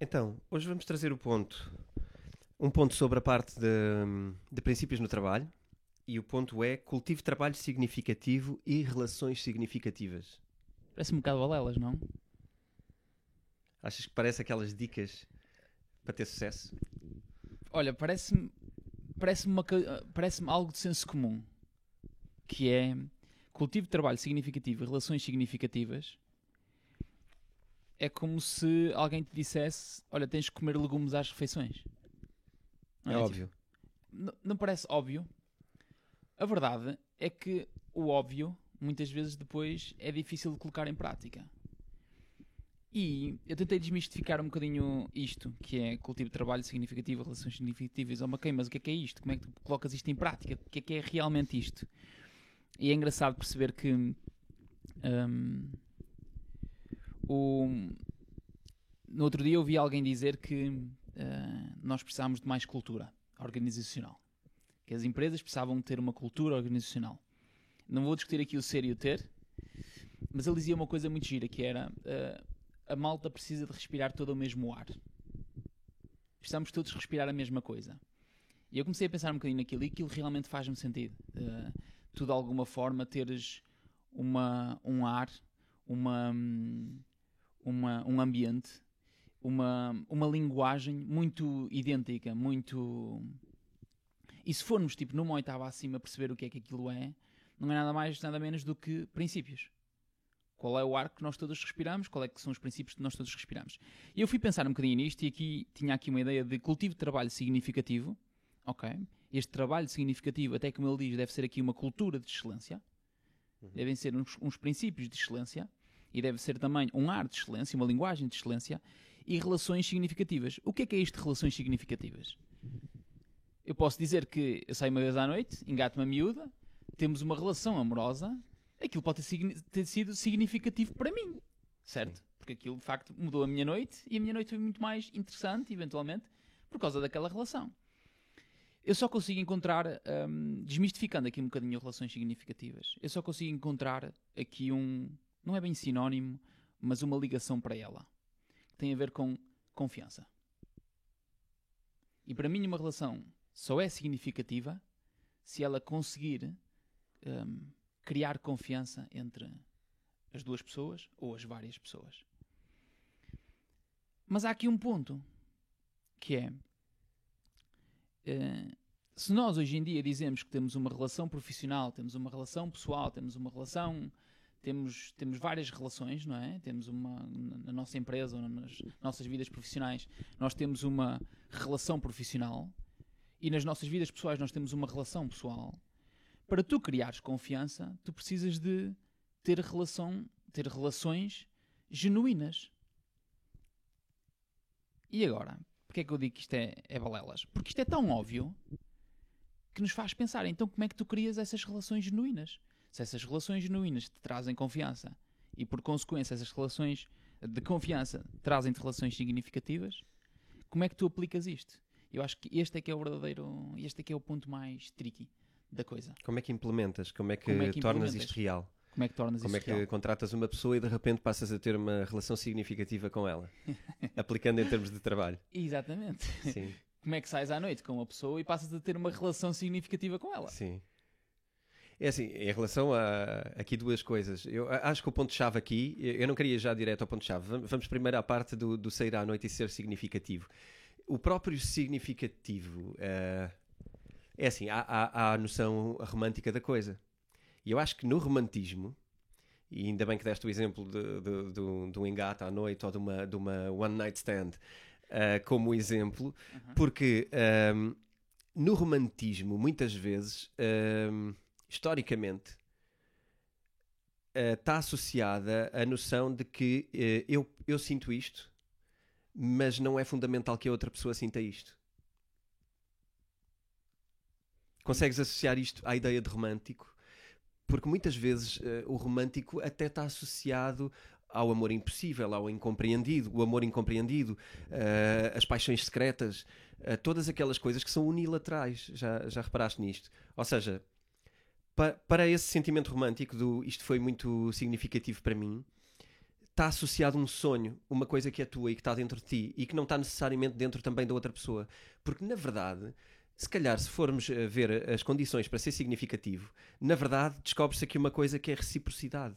Então, hoje vamos trazer o ponto. Um ponto sobre a parte de, de princípios no trabalho. E o ponto é cultivo trabalho significativo e relações significativas. Parece um bocado balelas, não? Achas que parece aquelas dicas para ter sucesso? Olha, parece-me parece parece algo de senso comum. Que é cultivo de trabalho significativo e relações significativas é como se alguém te dissesse: Olha, tens que comer legumes às refeições. Não é, é óbvio. Não, não parece óbvio. A verdade é que o óbvio, muitas vezes depois, é difícil de colocar em prática. E eu tentei desmistificar um bocadinho isto, que é cultivo de trabalho significativo, relações significativas. Oh, ok, mas o que é que é isto? Como é que tu colocas isto em prática? O que é que é realmente isto? E é engraçado perceber que um, o, no outro dia ouvi alguém dizer que uh, nós precisávamos de mais cultura organizacional. Que as empresas precisavam ter uma cultura organizacional. Não vou discutir aqui o ser e o ter, mas ele dizia uma coisa muito gira, que era uh, a malta precisa de respirar todo o mesmo ar. Precisamos todos respirar a mesma coisa. E eu comecei a pensar um bocadinho naquilo e aquilo realmente faz-me sentido. Uh, tu de alguma forma teres uma, um ar, uma, hum, uma, um ambiente, uma, uma linguagem muito idêntica, muito. E se formos tipo numa oitava acima perceber o que é que aquilo é, não é nada mais, nada menos do que princípios. Qual é o ar que nós todos respiramos? Qual é que são os princípios que nós todos respiramos? E eu fui pensar um bocadinho nisto e aqui tinha aqui uma ideia de cultivo de trabalho significativo. Ok? Este trabalho significativo, até como ele diz, deve ser aqui uma cultura de excelência. Uhum. Devem ser uns, uns princípios de excelência e deve ser também um ar de excelência, uma linguagem de excelência e relações significativas. O que é que é isto de relações significativas? Eu posso dizer que eu saio uma vez à noite, engato uma miúda, temos uma relação amorosa, aquilo pode ter, ter sido significativo para mim, certo? Porque aquilo de facto mudou a minha noite e a minha noite foi muito mais interessante, eventualmente, por causa daquela relação. Eu só consigo encontrar, um, desmistificando aqui um bocadinho relações significativas, eu só consigo encontrar aqui um, não é bem sinónimo, mas uma ligação para ela. Tem a ver com confiança. E para mim, uma relação só é significativa se ela conseguir um, criar confiança entre as duas pessoas ou as várias pessoas. Mas há aqui um ponto que é. Uh, se nós hoje em dia dizemos que temos uma relação profissional, temos uma relação pessoal, temos uma relação temos, temos várias relações, não é? Temos uma, na nossa empresa ou nas nossas vidas profissionais, nós temos uma relação profissional e nas nossas vidas pessoais nós temos uma relação pessoal. Para tu criares confiança, tu precisas de ter relação, ter relações genuínas. E agora? Porquê é que eu digo que isto é, é balelas? Porque isto é tão óbvio que nos faz pensar, então como é que tu crias essas relações genuínas? Se essas relações genuínas te trazem confiança e, por consequência, essas relações de confiança trazem-te relações significativas, como é que tu aplicas isto? Eu acho que este é que é o verdadeiro, este é que é o ponto mais tricky da coisa. Como é que implementas? Como é que, Como é que tornas isto real? Como é que tornas Como é que real? contratas uma pessoa e de repente passas a ter uma relação significativa com ela? aplicando em termos de trabalho. Exatamente. Sim. Como é que sais à noite com uma pessoa e passas a ter uma relação significativa com ela? Sim. É assim, em relação a aqui duas coisas. Eu acho que o ponto-chave aqui, eu não queria já direto ao ponto-chave. Vamos primeiro à parte do, do, sair à noite e ser significativo. O próprio significativo uh, é assim, há, há, há, a noção romântica da coisa. E eu acho que no romantismo, e ainda bem que deste o exemplo de, de, de, de um engate à noite ou de uma, de uma one night stand uh, como exemplo, porque um, no romantismo, muitas vezes. Um, historicamente, está uh, associada a noção de que uh, eu, eu sinto isto, mas não é fundamental que a outra pessoa sinta isto. Consegues associar isto à ideia de romântico? Porque muitas vezes uh, o romântico até está associado ao amor impossível, ao incompreendido, o amor incompreendido, uh, as paixões secretas, uh, todas aquelas coisas que são unilaterais. Já, já reparaste nisto? Ou seja, para esse sentimento romântico do isto foi muito significativo para mim, está associado um sonho, uma coisa que é tua e que está dentro de ti e que não está necessariamente dentro também da outra pessoa. Porque, na verdade, se calhar, se formos a ver as condições para ser significativo, na verdade, descobre-se aqui uma coisa que é reciprocidade.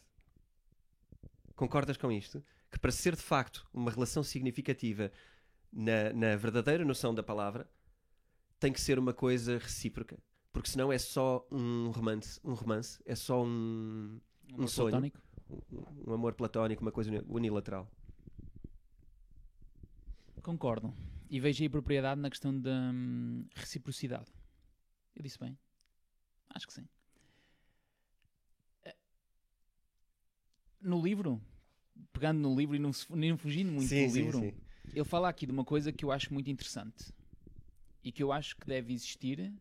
Concordas com isto? Que para ser de facto uma relação significativa na, na verdadeira noção da palavra, tem que ser uma coisa recíproca. Porque senão é só um romance, um romance é só um, Um sonho. platónico. um, um amor platónico, uma coisa uni- unilateral. Concordo. E vejo aí propriedade na questão da hum, reciprocidade. Eu disse bem? Acho que sim. Eh, No livro, pegando no livro e não, nem fugindo muito do livro, ele fala aqui de uma coisa que eu acho muito interessante e que eu acho que deve existir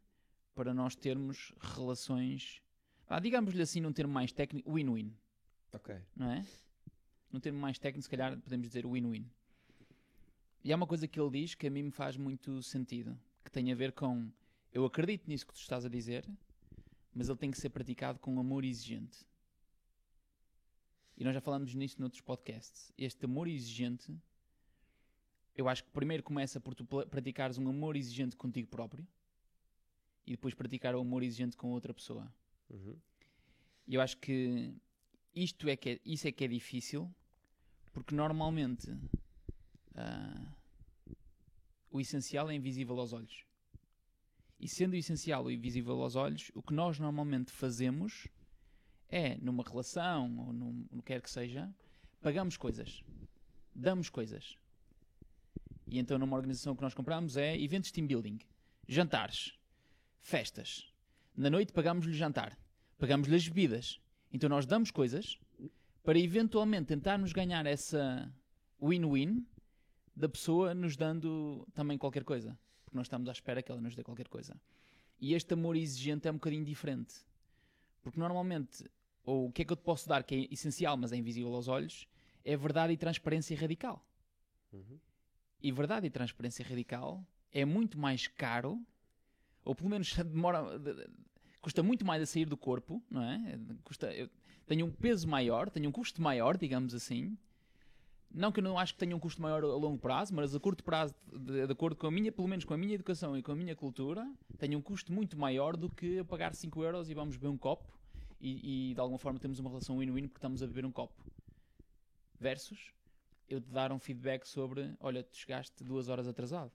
para nós termos relações, ah, digamos-lhe assim, num termo mais técnico, win-win, Ok. não é? Num termo mais técnico, se calhar podemos dizer win-win. E há uma coisa que ele diz que a mim me faz muito sentido, que tem a ver com eu acredito nisso que tu estás a dizer, mas ele tem que ser praticado com amor exigente. E nós já falamos nisso noutros podcasts. Este amor exigente, eu acho que primeiro começa por tu praticares um amor exigente contigo próprio e depois praticar o amor exigente com outra pessoa. Uhum. Eu acho que isto é que é, isso é que é difícil, porque normalmente ah, o essencial é invisível aos olhos. E sendo o essencial o invisível aos olhos, o que nós normalmente fazemos é, numa relação ou num, no que quer que seja, pagamos coisas, damos coisas. E então numa organização que nós compramos é eventos de team building, jantares, festas. Na noite pagamos-lhe jantar, pagamos-lhe as bebidas. Então nós damos coisas para eventualmente tentarmos ganhar essa win-win da pessoa nos dando também qualquer coisa. Porque nós estamos à espera que ela nos dê qualquer coisa. E este amor exigente é um bocadinho diferente. Porque normalmente, ou o que é que eu te posso dar que é essencial, mas é invisível aos olhos, é verdade e transparência radical. Uhum. E verdade e transparência radical é muito mais caro, ou pelo menos demora, de- de- custa muito mais a sair do corpo, não é? Custa, eu tenho um peso maior, tenho um custo maior, digamos assim. Não que eu não acho que tenha um custo maior a longo prazo, mas a curto prazo, de, de acordo com a minha, pelo menos com a minha educação e com a minha cultura, tenho um custo muito maior do que pagar 5 euros e vamos beber um copo e, e, de alguma forma temos uma relação win-win porque estamos a beber um copo. Versus eu te dar um feedback sobre, olha, tu chegaste duas horas atrasado.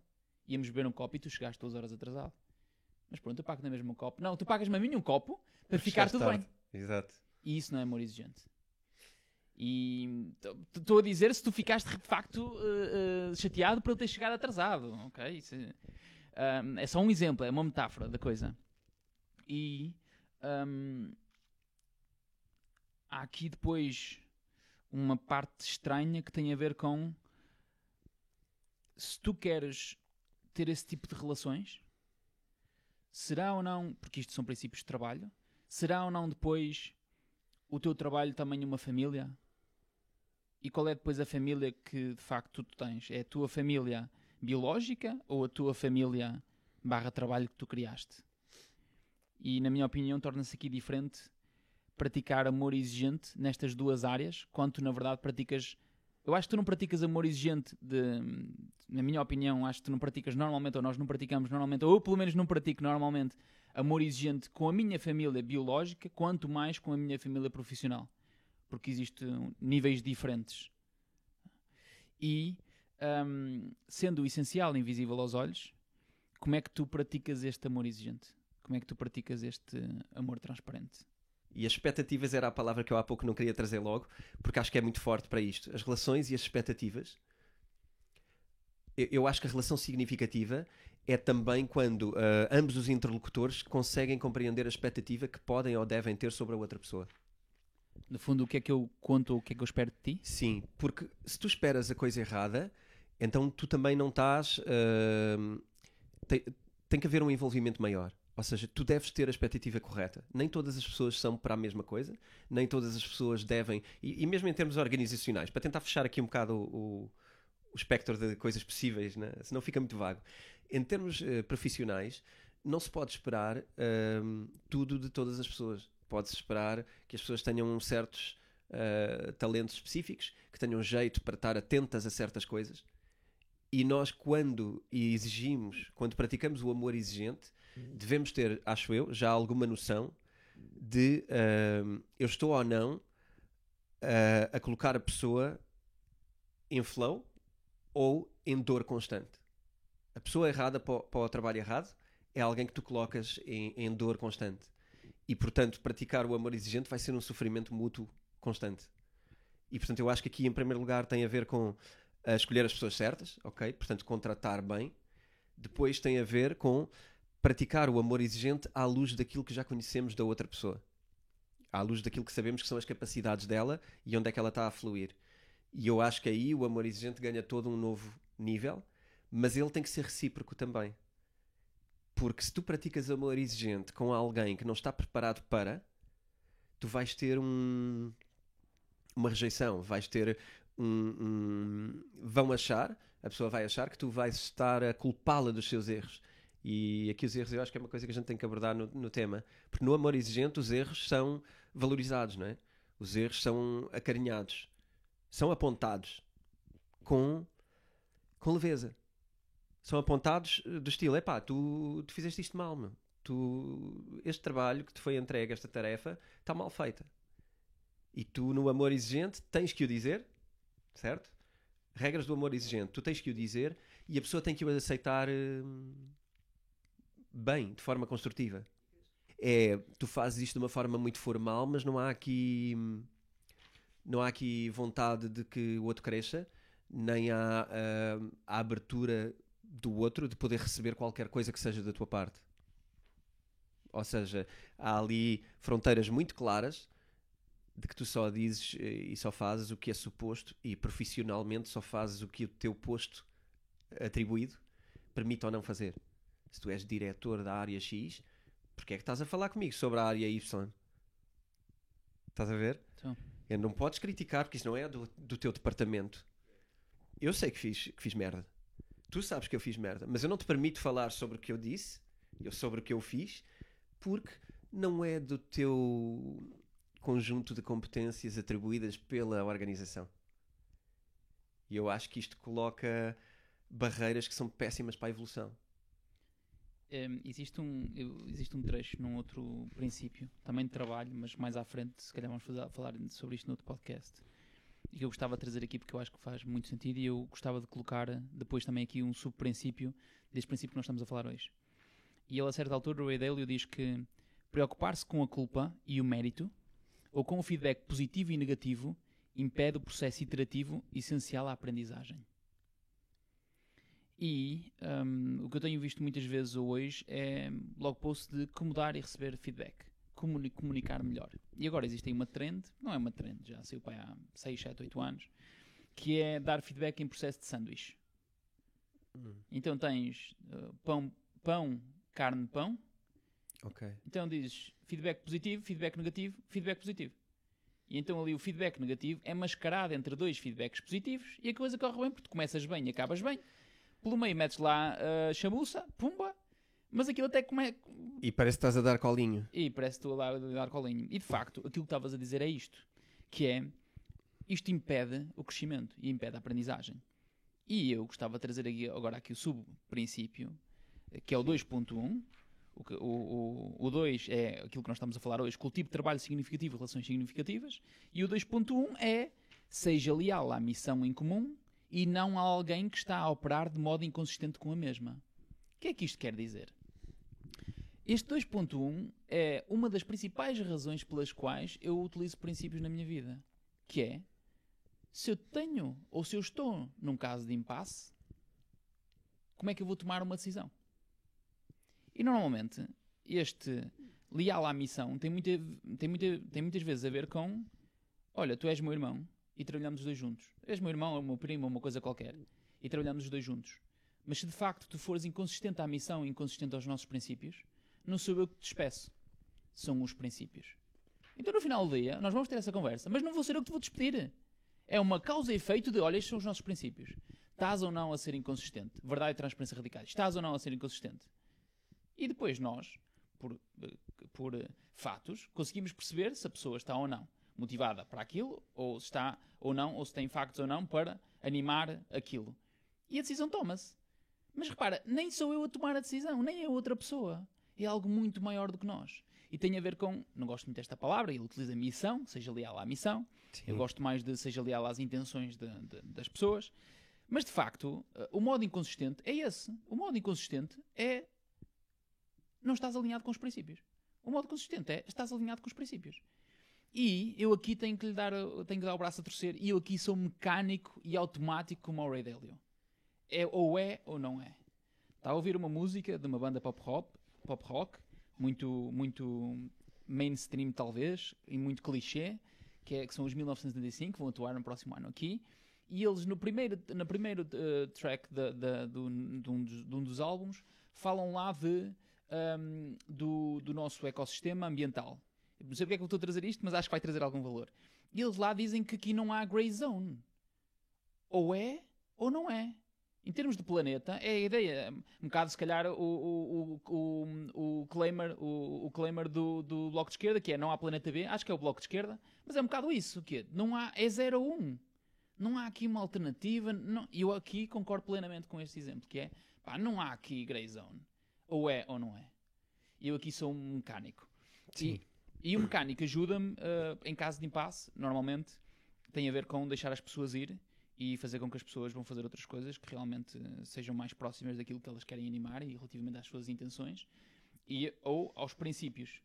Íamos beber um copo e tu chegaste duas horas atrasado. Mas pronto, eu pago na mesma um copo. Não, tu pagas-me a mim um copo para ficar tudo bem. tarde. Exato. E isso não é amor exigente. E estou a dizer se tu ficaste de facto eh, eh, chateado por ele ter chegado atrasado. Ok? Isso é, ahm, é só um exemplo, é uma metáfora da coisa. E ahm, há aqui depois uma parte estranha que tem a ver com se tu queres ter esse tipo de relações, será ou não, porque isto são princípios de trabalho, será ou não depois o teu trabalho também uma família? E qual é depois a família que de facto tu tens? É a tua família biológica ou a tua família barra trabalho que tu criaste? E na minha opinião torna-se aqui diferente praticar amor exigente nestas duas áreas, quanto na verdade praticas. Eu acho que tu não praticas amor exigente de. Na minha opinião, acho que tu não praticas normalmente, ou nós não praticamos normalmente, ou eu pelo menos não pratico normalmente amor exigente com a minha família biológica, quanto mais com a minha família profissional. Porque existem níveis diferentes. E, hum, sendo o essencial invisível aos olhos, como é que tu praticas este amor exigente? Como é que tu praticas este amor transparente? E as expectativas era a palavra que eu há pouco não queria trazer logo, porque acho que é muito forte para isto. As relações e as expectativas. Eu, eu acho que a relação significativa é também quando ah, ambos os interlocutores conseguem compreender a expectativa que podem ou devem ter sobre a outra pessoa. No fundo, o que é que eu conto o que é que eu espero de ti? Sim, porque se tu esperas a coisa errada, então tu também não estás. ah, tem, tem que haver um envolvimento maior. Ou seja, tu deves ter a expectativa correta. Nem todas as pessoas são para a mesma coisa, nem todas as pessoas devem. E, e mesmo em termos organizacionais, para tentar fechar aqui um bocado o, o, espectro de coisas possíveis, né? senão fica muito vago. Em termos eh, profissionais, não se pode esperar ahm, tudo de todas as pessoas. Pode-se esperar que as pessoas tenham certos uh, talentos específicos, que tenham jeito para estar atentas a certas coisas. E nós, quando exigimos, quando praticamos o amor exigente, devemos ter, acho eu, já alguma noção de uh, eu estou ou não uh, a colocar a pessoa em flow ou em dor constante. A pessoa errada para o, trabalho errado é alguém que tu colocas em, em, dor constante. E, portanto, praticar o amor exigente vai ser um sofrimento mútuo constante. E, portanto, eu acho que aqui, em primeiro lugar, tem a ver com uh, escolher as pessoas certas, ok? Portanto, contratar bem. Depois tem a ver com praticar o amor exigente à luz daquilo que já conhecemos da outra pessoa. À luz daquilo que sabemos que são as capacidades dela e onde é que ela está a fluir. E eu acho que aí o amor exigente ganha todo um novo nível, mas ele tem que ser recíproco também. Porque se tu praticas amor exigente com alguém que não está preparado para, tu vais ter um, uma rejeição, vais ter um, um, Vão achar, a pessoa vai achar que tu vais estar a culpá-la dos seus erros. E aqui os erros eu acho que é uma coisa que a gente tem que abordar no, no tema. Porque no amor exigente os erros são valorizados, não é? Os erros são acarinhados, são apontados com, com leveza. São apontados do estilo: epá, tu, tu fizeste isto mal, meu. Tu, este trabalho que te foi entregue, esta tarefa, está mal feita. E tu, no amor exigente, tens que o dizer, certo? Regras do amor exigente, tu tens que o dizer e a pessoa tem que o aceitar. Hum, bem, de forma construtiva. É, tu fazes isto de uma forma muito formal, mas não há aqui não há aqui vontade de que o outro cresça, nem há uh, a abertura do outro de poder receber qualquer coisa que seja da tua parte. Ou seja, há ali fronteiras muito claras de que tu só dizes eh, e só fazes o que é suposto e profissionalmente só fazes o que o teu posto atribuído permite ou não fazer se tu és diretor da área X, porque é que estás a falar comigo sobre a área Y? Estás a ver? Então. Eu não podes criticar porque isso não é do, do teu departamento. Eu sei que fiz, que fiz merda. Tu sabes que eu fiz merda, mas eu não te permito falar sobre o que eu disse, eu sobre o que eu fiz, porque não é do teu conjunto de competências atribuídas pela organização. E eu acho que isto coloca barreiras que são péssimas para a evolução. Um, existe, um, existe um trecho num outro princípio, também de trabalho, mas mais à frente, se calhar vamos falar sobre isto no outro podcast, e eu gostava de trazer aqui porque eu acho que faz muito sentido e eu gostava de colocar depois também aqui um subprincípio deste princípio que nós estamos a falar hoje. E ele, a certa altura, o Ray Dalio diz que preocupar-se com a culpa e o mérito, ou com o feedback positivo e negativo, impede o processo iterativo essencial à aprendizagem. E um, o que eu tenho visto muitas vezes hoje é blog post de como dar e receber feedback, como comunicar melhor. E agora existe aí uma trend, não é uma trend, já saiu para há 6, 7, 8 anos, que é dar feedback em processo de sanduíche. Hum. Então tens uh, pão, pão, carne, pão. Ok. Então dizes feedback positivo, feedback negativo, feedback positivo. E então ali o feedback negativo é mascarado entre dois feedbacks positivos e a coisa corre bem porque tu começas bem e acabas bem pelo meio metes lá a uh, chamuça, pumba, mas aquilo até como é. E parece que estás a dar colinho. E parece que estou a dar, a dar colinho. E de facto, aquilo que estavas a dizer é isto: que é isto impede o crescimento e impede a aprendizagem. E eu gostava de trazer aqui, agora aqui o subprincípio, que é o 2.1. O, o, o 2 é aquilo que nós estamos a falar hoje, cultivo de trabalho significativo e relações significativas. E o 2.1 é seja leal à missão em comum e não a alguém que está a operar de modo inconsistente com a mesma. O que é que isto quer dizer? Este 2.1 é uma das principais razões pelas quais eu utilizo princípios na minha vida, que é se eu tenho ou se eu estou num caso de impasse, como é que eu vou tomar uma decisão? E normalmente este leal à missão tem, muita, tem, muita, tem muitas vezes a ver com olha, tu és meu irmão, e trabalhamos os dois juntos. És meu irmão, é o meu primo, uma coisa qualquer. E trabalhamos os dois juntos. Mas se de facto tu fores inconsistente à missão e inconsistente aos nossos princípios, não sou eu que te despeço. São os princípios. Então no final do dia, nós vamos ter essa conversa, mas não vou ser eu que te vou despedir. É uma causa e efeito de, olha, estes são os nossos princípios. Estás ou não a ser inconsistente? Verdade e transparência radicais. Estás ou não a ser inconsistente? E depois nós, por, por fatos, conseguimos perceber se a pessoa está ou não. Motivada para aquilo, ou se está ou não, ou se tem factos ou não para animar aquilo. E a decisão toma-se. Mas repara, nem sou eu a tomar a decisão, nem é outra pessoa. É algo muito maior do que nós. E tem a ver com, não gosto muito desta palavra, ele utiliza missão, seja leal à missão. Sim. Eu gosto mais de seja leal às intenções de, de, das pessoas. Mas de facto, eh, o modo inconsistente é esse. O modo inconsistente é não estás alinhado com os princípios. O modo consistente é estás alinhado com os princípios. E eu aqui tenho que lhe dar, tenho que dar o braço a torcer, e eu aqui sou mecânico e automático como o Ray Dalio. É ou é ou não é. Está a ouvir uma música de uma banda pop rock, pop rock muito, muito mainstream talvez, e muito clichê, que, é, que são os 1975, que vão atuar no próximo ano aqui. E eles, no primeiro, no primeiro uh, track de, de, de, um, de, um dos, de um dos álbuns, falam lá de, um, do, do nosso ecossistema ambiental. Não sei porque é que eu estou a trazer isto, mas acho que vai trazer algum valor. E eles lá dizem que aqui não há grey zone. Ou é, ou não é. Em termos de planeta, é a ideia. Um bocado, se calhar, o, o, o, o claimer, o, claimer do, do Bloco de Esquerda, que é não há planeta B, acho que é o Bloco de Esquerda, mas é um bocado isso. Que não há, é 0 ou 1. Um. Não há aqui uma alternativa. E eu aqui concordo plenamente com este exemplo, que é, pá, não há aqui grey zone. Ou é ou não é. Eu aqui sou um mecânico. Sim. E, e o mecânico ajuda-me uh, em caso de impasse, normalmente, tem a ver com deixar as pessoas ir e fazer com que as pessoas vão fazer outras coisas que realmente sejam mais próximas daquilo que elas querem animar e relativamente às suas intenções e, ou aos princípios.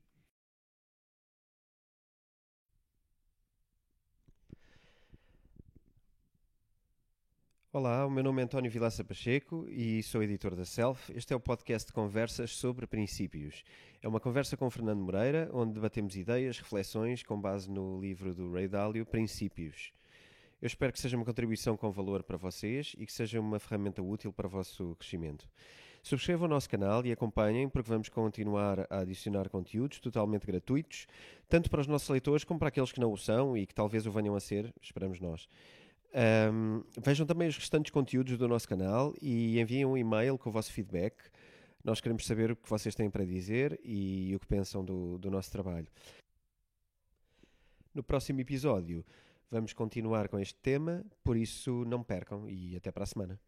Olá, o meu nome é António Vilaça Pacheco e sou editor da Self. Este é o podcast de conversas sobre princípios. É uma conversa com Fernando Moreira, onde debatemos ideias, reflexões com base no livro do Ray Dalio, Princípios. Eu espero que seja uma contribuição com valor para vocês e que seja uma ferramenta útil para o vosso crescimento. Subscrevam o nosso canal e acompanhem, porque vamos continuar a adicionar conteúdos totalmente gratuitos, tanto para os nossos leitores como para aqueles que não o são e que talvez o venham a ser, esperamos nós. Um, vejam também os restantes conteúdos do nosso canal e enviem um e-mail com o vosso feedback. Nós queremos saber o que vocês têm para dizer e o que pensam do, do nosso trabalho. No próximo episódio vamos continuar com este tema, por isso não percam e até para a semana.